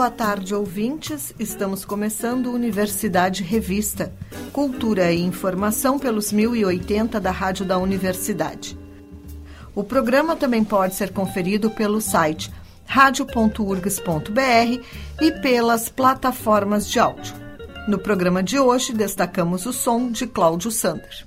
Boa tarde, ouvintes. Estamos começando Universidade Revista. Cultura e informação pelos 1080 da Rádio da Universidade. O programa também pode ser conferido pelo site radio.urgs.br e pelas plataformas de áudio. No programa de hoje, destacamos o som de Cláudio Sander.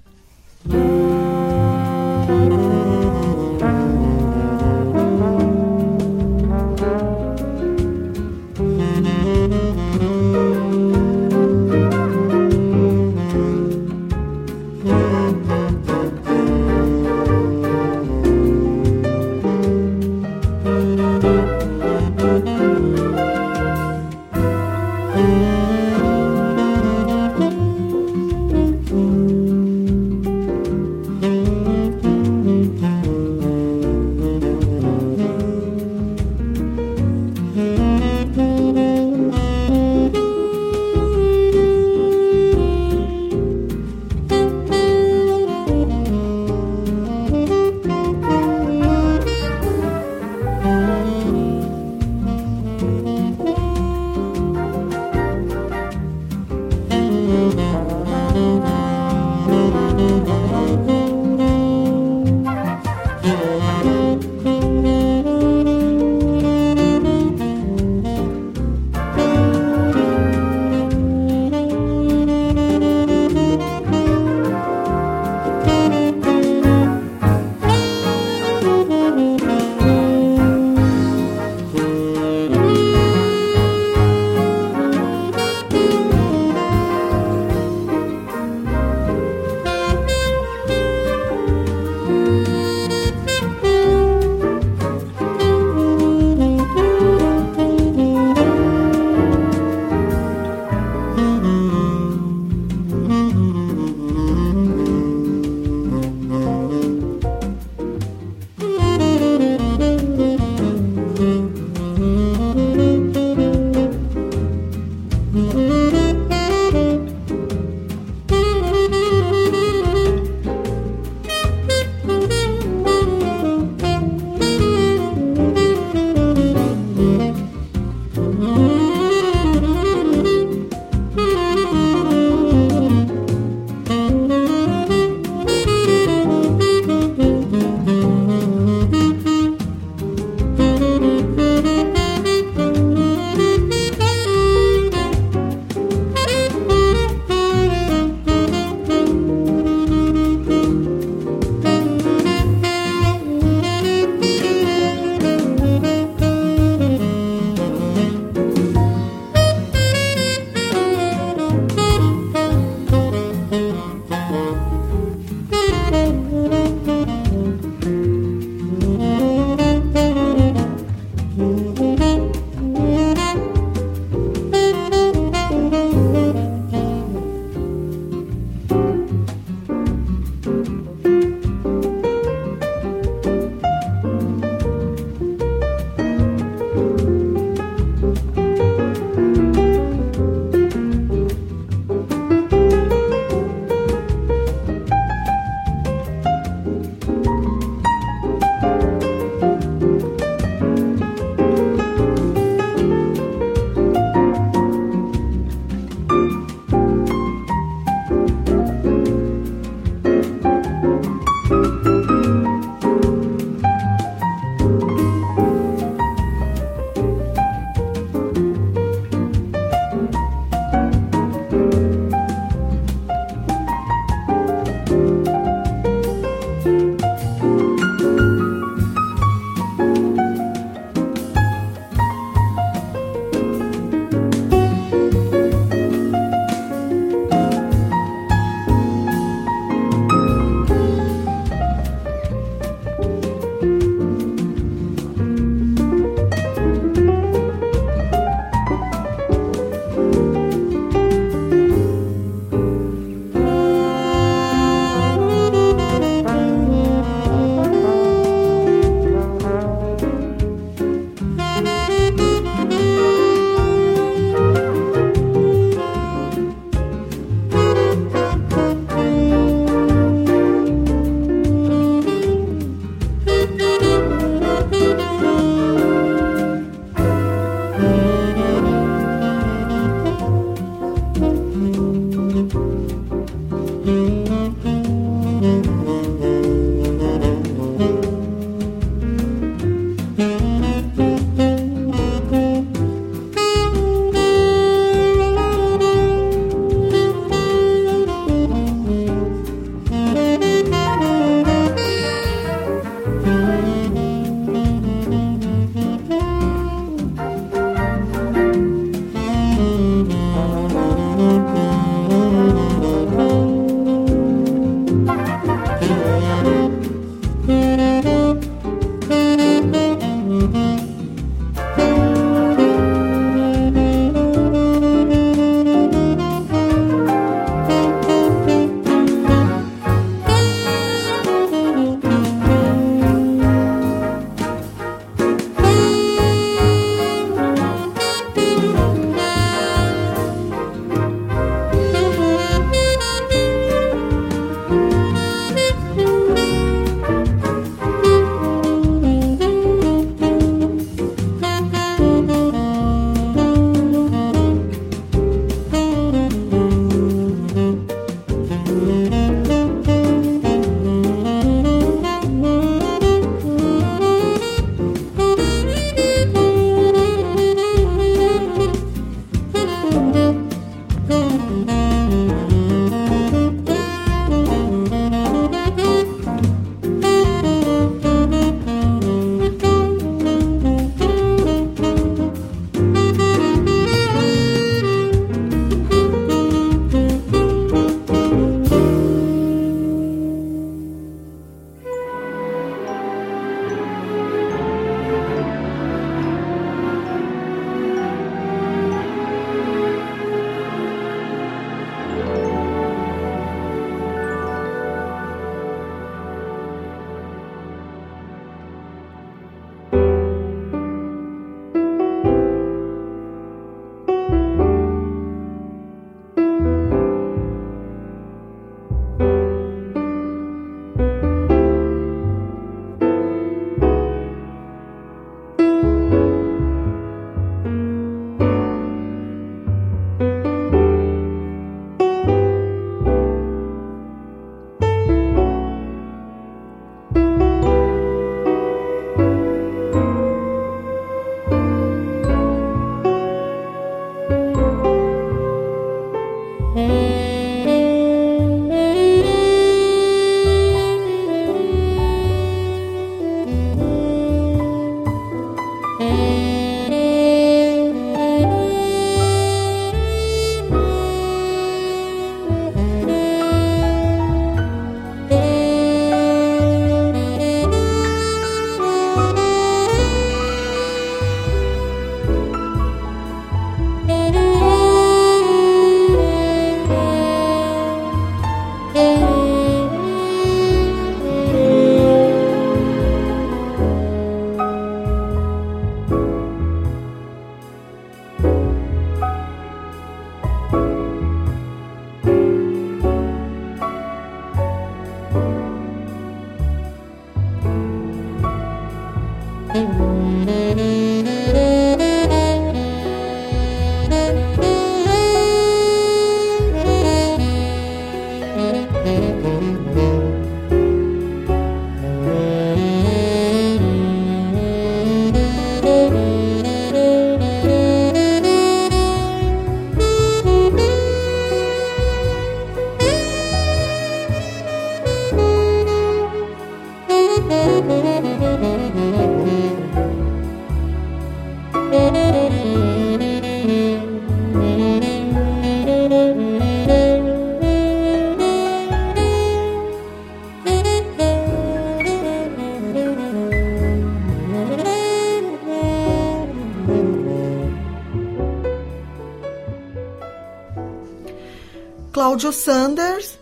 Cláudio Sanders,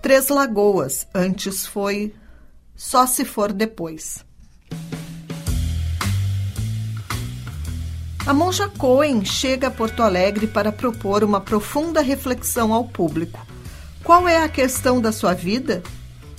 Três Lagoas. Antes foi Só Se For Depois. A Monja Cohen chega a Porto Alegre para propor uma profunda reflexão ao público. Qual é a questão da sua vida?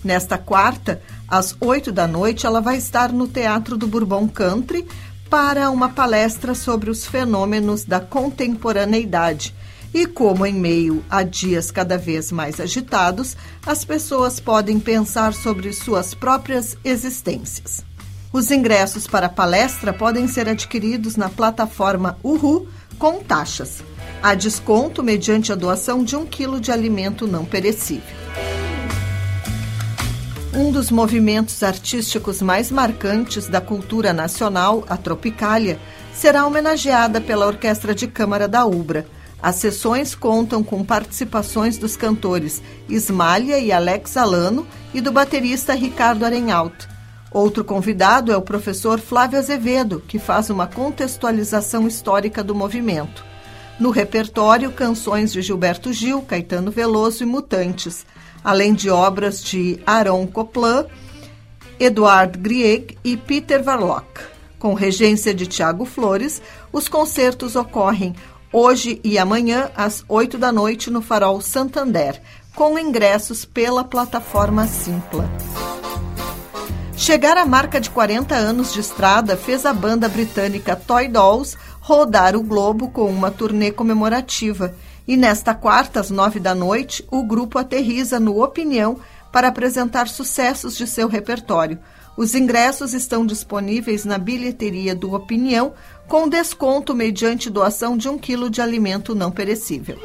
Nesta quarta, às oito da noite, ela vai estar no Teatro do Bourbon Country para uma palestra sobre os fenômenos da contemporaneidade e como, em meio a dias cada vez mais agitados, as pessoas podem pensar sobre suas próprias existências. Os ingressos para a palestra podem ser adquiridos na plataforma Uhu com taxas. Há desconto mediante a doação de um quilo de alimento não perecível. Um dos movimentos artísticos mais marcantes da cultura nacional, a Tropicália, será homenageada pela Orquestra de Câmara da Ubra. As sessões contam com participações dos cantores Ismália e Alex Alano e do baterista Ricardo Arenhalto. Outro convidado é o professor Flávio Azevedo, que faz uma contextualização histórica do movimento. No repertório, canções de Gilberto Gil, Caetano Veloso e Mutantes, além de obras de Aaron Copland, Eduard Grieg e Peter Warlock. Com regência de Tiago Flores, os concertos ocorrem hoje e amanhã, às 8 da noite, no Farol Santander, com ingressos pela plataforma Simpla. Chegar à marca de 40 anos de estrada fez a banda britânica Toy Dolls rodar o globo com uma turnê comemorativa. E nesta quarta, às nove da noite, o grupo aterriza no Opinião para apresentar sucessos de seu repertório. Os ingressos estão disponíveis na bilheteria do Opinião, com desconto mediante doação de um quilo de alimento não perecível.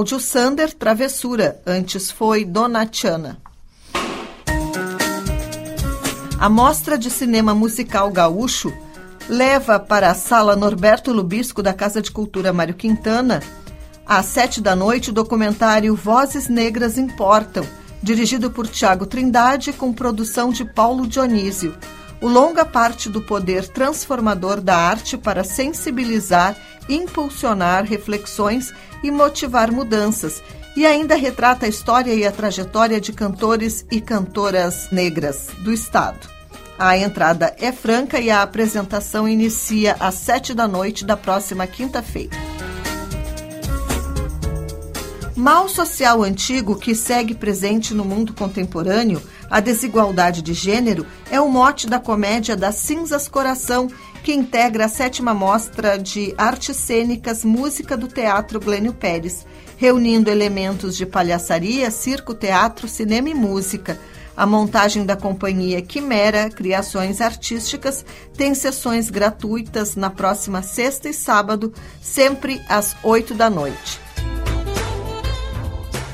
Cláudio Sander, Travessura, antes foi Donatiana. A Mostra de Cinema Musical Gaúcho leva para a Sala Norberto Lubisco da Casa de Cultura Mário Quintana, às sete da noite, o documentário Vozes Negras Importam, dirigido por Tiago Trindade, com produção de Paulo Dionísio. O longa parte do poder transformador da arte para sensibilizar, impulsionar reflexões e motivar mudanças, e ainda retrata a história e a trajetória de cantores e cantoras negras do Estado. A entrada é franca e a apresentação inicia às sete da noite da próxima quinta-feira. Mal social antigo que segue presente no mundo contemporâneo, a desigualdade de gênero é o mote da comédia das Cinzas Coração, que integra a sétima mostra de artes cênicas Música do Teatro Glênio Pérez, reunindo elementos de palhaçaria, circo, teatro, cinema e música. A montagem da companhia Quimera Criações Artísticas tem sessões gratuitas na próxima sexta e sábado, sempre às oito da noite.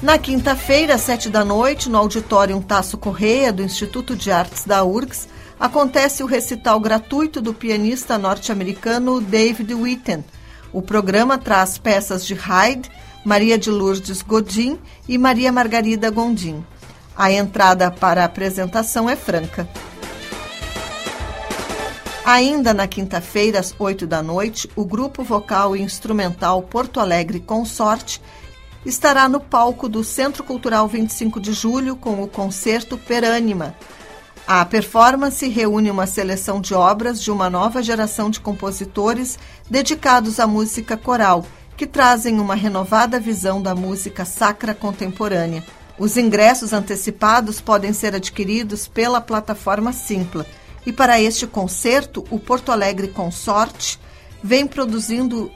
Na quinta-feira, às sete da noite, no auditório Tasso Correia, do Instituto de Artes da URGS, acontece o recital gratuito do pianista norte-americano David Witten. O programa traz peças de Haydn, Maria de Lourdes Godin e Maria Margarida Gondim. A entrada para a apresentação é franca. Ainda na quinta-feira, às 8 da noite, o grupo vocal e instrumental Porto Alegre Consorte estará no palco do Centro Cultural 25 de Julho com o concerto Perânima. A performance reúne uma seleção de obras de uma nova geração de compositores dedicados à música coral, que trazem uma renovada visão da música sacra contemporânea. Os ingressos antecipados podem ser adquiridos pela plataforma Simpla. E para este concerto, o Porto Alegre Consorte vem produzindo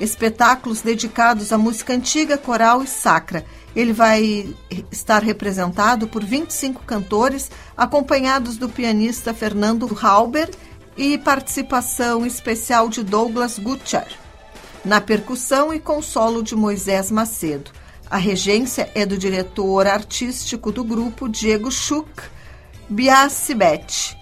espetáculos dedicados à música antiga, coral e sacra. Ele vai estar representado por 25 cantores, acompanhados do pianista Fernando Halber e participação especial de Douglas Gutcher. Na percussão e com solo de Moisés Macedo. A regência é do diretor artístico do grupo, Diego Schuch Biasibete.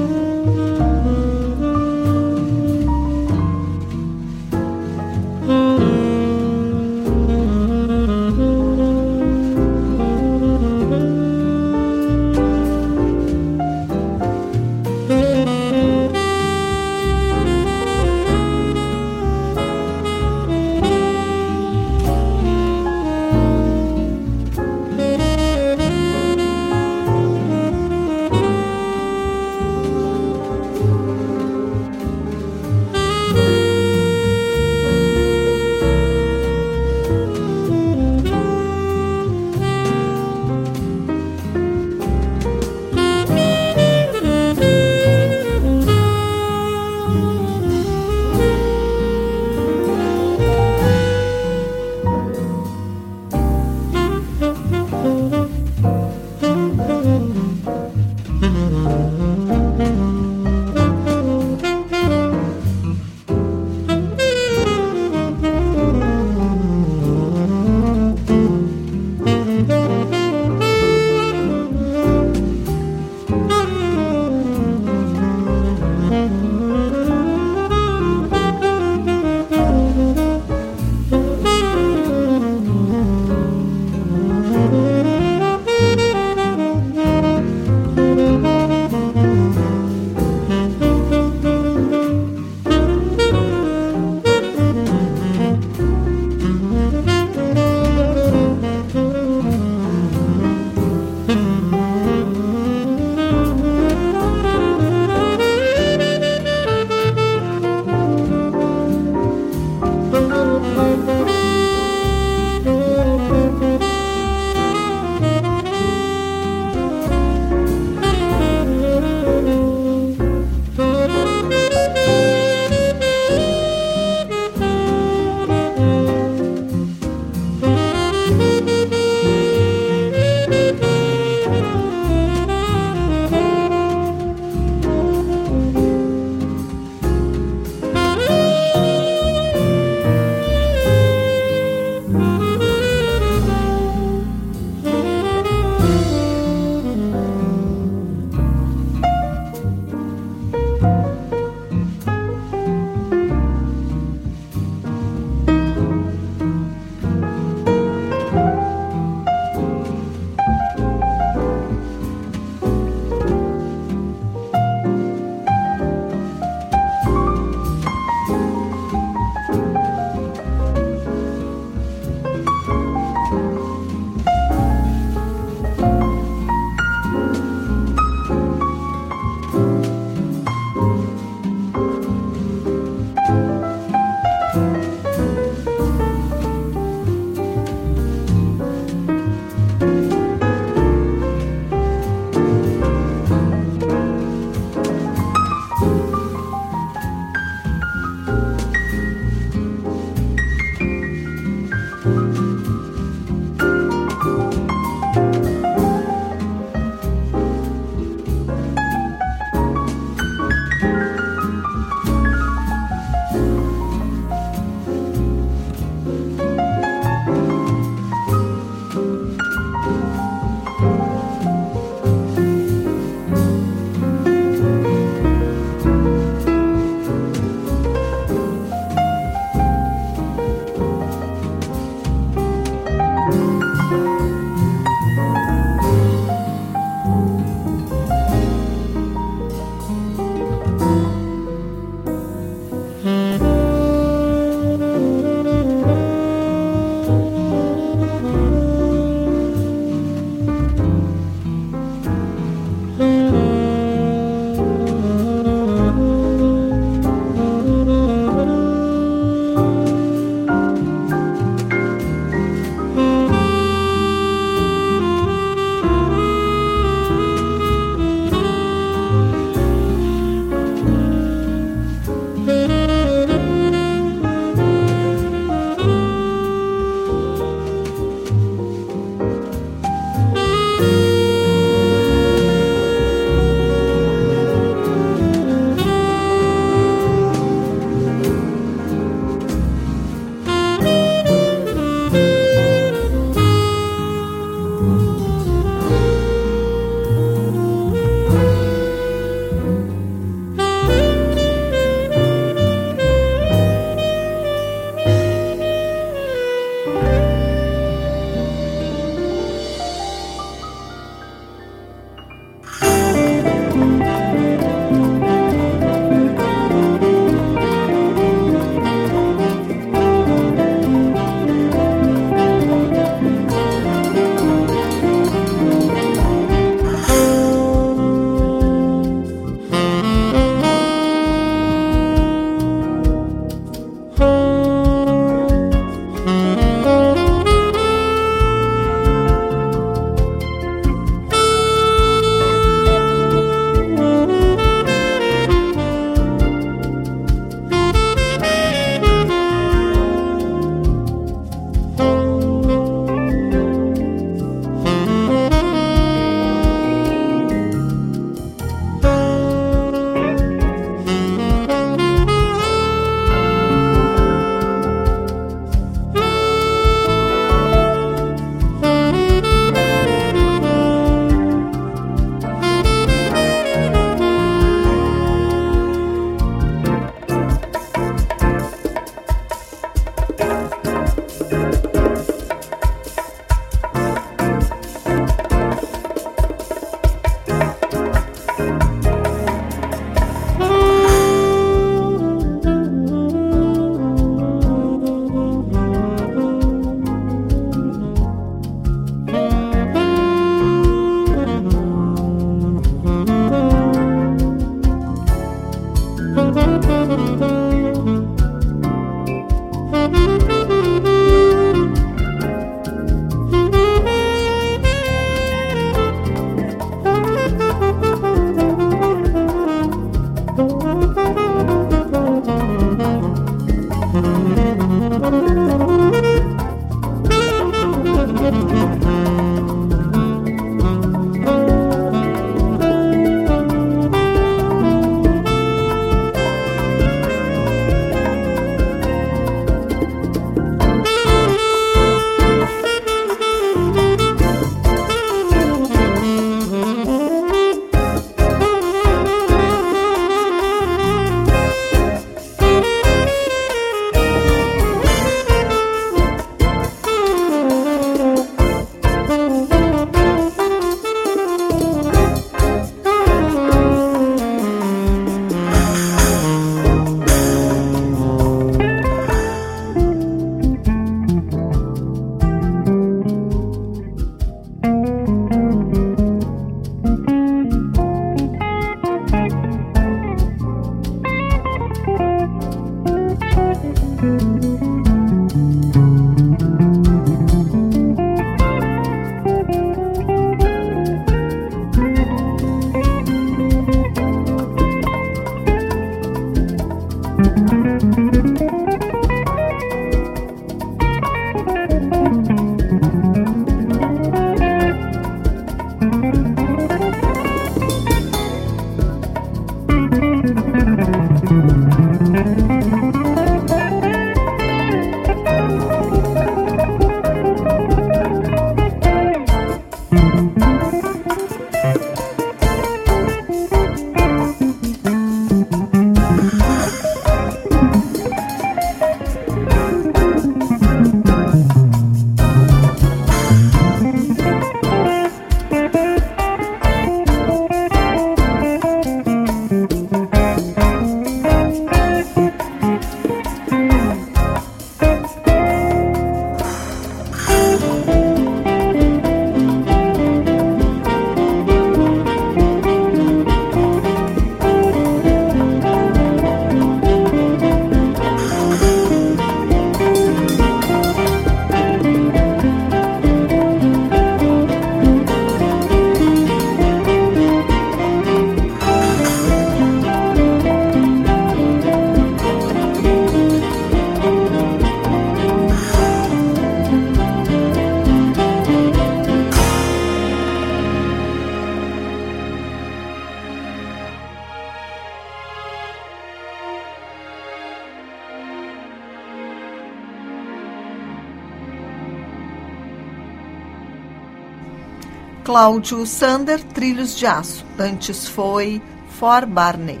Cláudio Sander, Trilhos de Aço. Antes foi For Barney.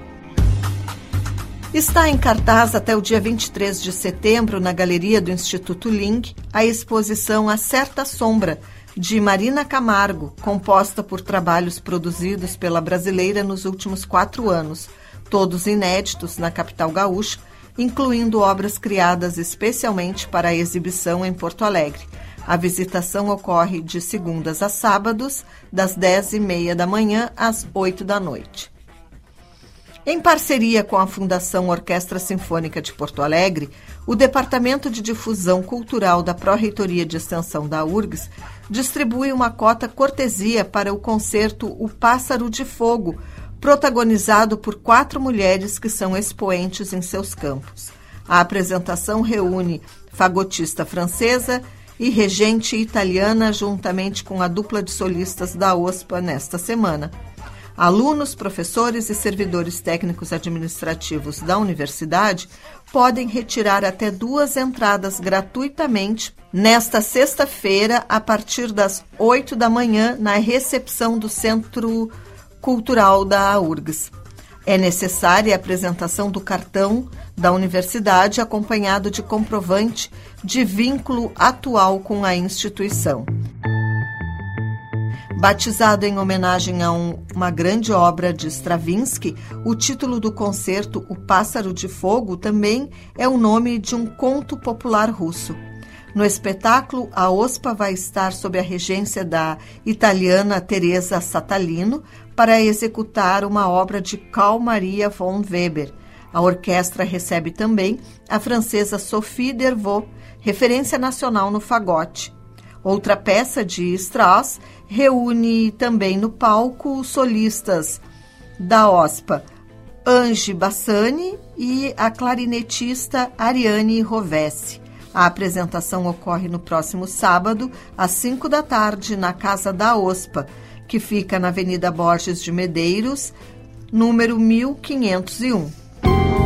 Está em cartaz até o dia 23 de setembro, na galeria do Instituto Ling, a exposição A Certa Sombra, de Marina Camargo, composta por trabalhos produzidos pela brasileira nos últimos quatro anos, todos inéditos na capital gaúcha, incluindo obras criadas especialmente para a exibição em Porto Alegre. A visitação ocorre de segundas a sábados, das 10 e meia da manhã às 8 da noite. Em parceria com a Fundação Orquestra Sinfônica de Porto Alegre, o Departamento de Difusão Cultural da Pró-Reitoria de Extensão da URGS distribui uma cota cortesia para o concerto O Pássaro de Fogo, protagonizado por quatro mulheres que são expoentes em seus campos. A apresentação reúne fagotista francesa e regente italiana, juntamente com a dupla de solistas da OSPA nesta semana. Alunos, professores e servidores técnicos administrativos da universidade podem retirar até duas entradas gratuitamente nesta sexta-feira, a partir das 8 da manhã, na recepção do Centro Cultural da URGS. É necessária a apresentação do cartão da universidade acompanhado de comprovante de vínculo atual com a instituição. Batizado em homenagem a um, uma grande obra de Stravinsky, o título do concerto O Pássaro de Fogo também é o nome de um conto popular russo. No espetáculo, a OSPA vai estar sob a regência da italiana Teresa Satalino para executar uma obra de Carl Maria von Weber. A orquestra recebe também a francesa Sophie Dervaux, referência nacional no fagote. Outra peça de Strauss reúne também no palco solistas da OSPA Ange Bassani e a clarinetista Ariane Rovessi. A apresentação ocorre no próximo sábado, às 5 da tarde, na Casa da OSPA, que fica na Avenida Borges de Medeiros, número 1501. Bye.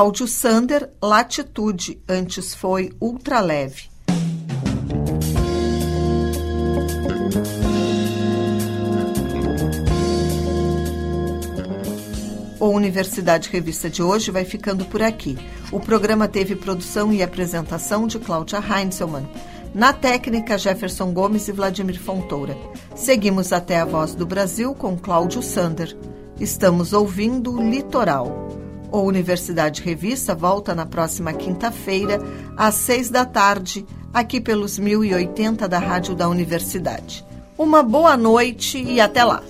Cláudio Sander, Latitude, antes foi Ultraleve. O Universidade Revista de hoje vai ficando por aqui. O programa teve produção e apresentação de Cláudia Heinzelmann. Na técnica, Jefferson Gomes e Vladimir Fontoura. Seguimos até a Voz do Brasil com Cláudio Sander. Estamos ouvindo Litoral. O Universidade Revista volta na próxima quinta-feira, às seis da tarde, aqui pelos 1080 da Rádio da Universidade. Uma boa noite e até lá!